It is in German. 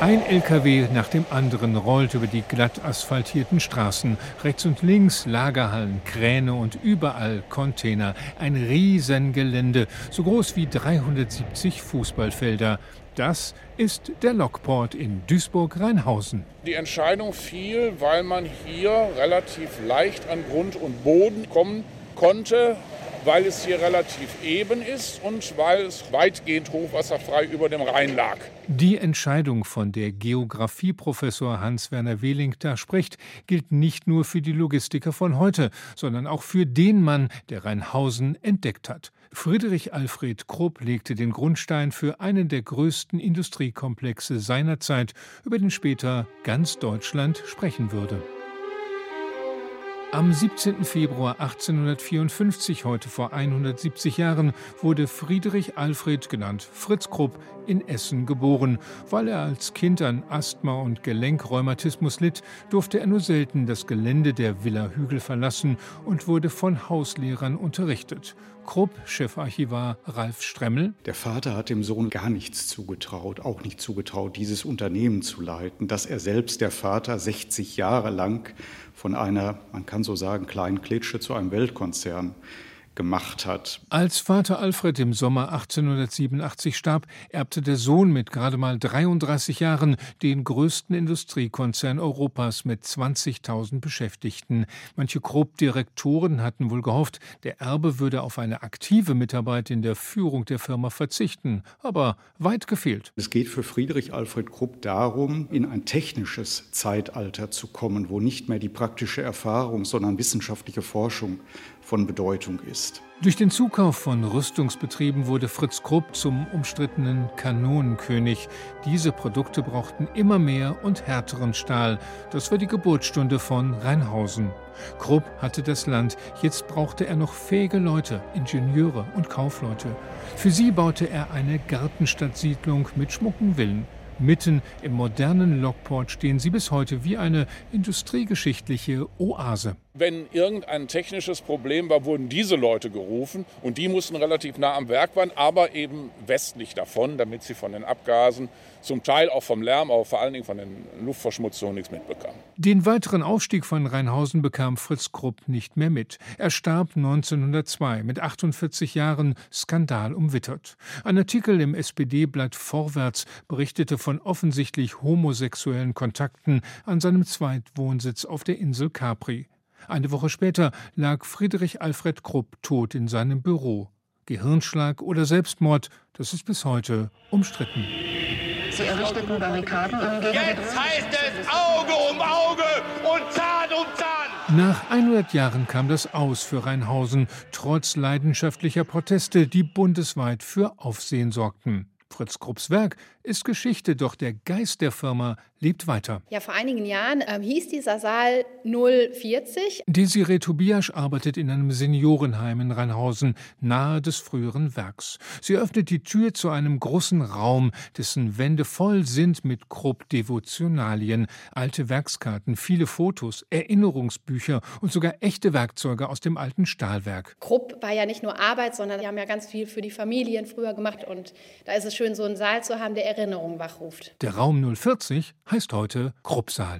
Ein LKW nach dem anderen rollt über die glatt asphaltierten Straßen. Rechts und links Lagerhallen, Kräne und überall Container. Ein Riesengelände, so groß wie 370 Fußballfelder. Das ist der Lokport in Duisburg-Rheinhausen. Die Entscheidung fiel, weil man hier relativ leicht an Grund und Boden kommen konnte weil es hier relativ eben ist und weil es weitgehend hochwasserfrei über dem Rhein lag. Die Entscheidung, von der Geografieprofessor Hans-Werner Wehling da spricht, gilt nicht nur für die Logistiker von heute, sondern auch für den Mann, der Rheinhausen entdeckt hat. Friedrich Alfred Krupp legte den Grundstein für einen der größten Industriekomplexe seiner Zeit, über den später ganz Deutschland sprechen würde. Am 17. Februar 1854, heute vor 170 Jahren, wurde Friedrich Alfred, genannt Fritz Krupp, in Essen geboren. Weil er als Kind an Asthma und Gelenkrheumatismus litt, durfte er nur selten das Gelände der Villa Hügel verlassen und wurde von Hauslehrern unterrichtet. Krupp, Chefarchivar Ralf Stremmel. Der Vater hat dem Sohn gar nichts zugetraut, auch nicht zugetraut, dieses Unternehmen zu leiten, dass er selbst, der Vater, 60 Jahre lang von einer, man kann so sagen, kleinen Klitsche zu einem Weltkonzern gemacht hat. Als Vater Alfred im Sommer 1887 starb, erbte der Sohn mit gerade mal 33 Jahren den größten Industriekonzern Europas mit 20.000 Beschäftigten. Manche Grob-Direktoren hatten wohl gehofft, der Erbe würde auf eine aktive Mitarbeit in der Führung der Firma verzichten, aber weit gefehlt. Es geht für Friedrich Alfred Krupp darum, in ein technisches Zeitalter zu kommen, wo nicht mehr die praktische Erfahrung, sondern wissenschaftliche Forschung von Bedeutung ist. Durch den Zukauf von Rüstungsbetrieben wurde Fritz Krupp zum umstrittenen Kanonenkönig. Diese Produkte brauchten immer mehr und härteren Stahl. Das war die Geburtsstunde von Rheinhausen. Krupp hatte das Land, jetzt brauchte er noch fähige Leute, Ingenieure und Kaufleute. Für sie baute er eine Gartenstadtsiedlung mit schmucken Villen. Mitten im modernen Lockport stehen sie bis heute wie eine industriegeschichtliche Oase. Wenn irgendein technisches Problem war, wurden diese Leute gerufen und die mussten relativ nah am Werk sein, aber eben westlich davon, damit sie von den Abgasen, zum Teil auch vom Lärm, aber vor allen Dingen von den Luftverschmutzungen nichts mitbekamen. Den weiteren Aufstieg von Rheinhausen bekam Fritz Krupp nicht mehr mit. Er starb 1902 mit 48 Jahren Skandal umwittert. Ein Artikel im SPD-Blatt Vorwärts berichtete von offensichtlich homosexuellen Kontakten an seinem Zweitwohnsitz auf der Insel Capri. Eine Woche später lag Friedrich Alfred Krupp tot in seinem Büro. Gehirnschlag oder Selbstmord, das ist bis heute umstritten. Sie errichteten Barrikaden am Jetzt heißt es Auge um Auge und Zahn um Zahn. Nach 100 Jahren kam das aus für Rheinhausen, trotz leidenschaftlicher Proteste, die bundesweit für Aufsehen sorgten. Fritz Krupps Werk ist Geschichte, doch der Geist der Firma lebt weiter. Ja, vor einigen Jahren ähm, hieß dieser Saal 040. Desiree Tobias arbeitet in einem Seniorenheim in Rheinhausen, nahe des früheren Werks. Sie öffnet die Tür zu einem großen Raum, dessen Wände voll sind mit Krupp-Devotionalien, alte Werkskarten, viele Fotos, Erinnerungsbücher und sogar echte Werkzeuge aus dem alten Stahlwerk. Krupp war ja nicht nur Arbeit, sondern die haben ja ganz viel für die Familien früher gemacht und da ist es schön, so einen Saal zu haben, der Erinnerungen wachruft. Der Raum 040 heißt heute Kruppsaal.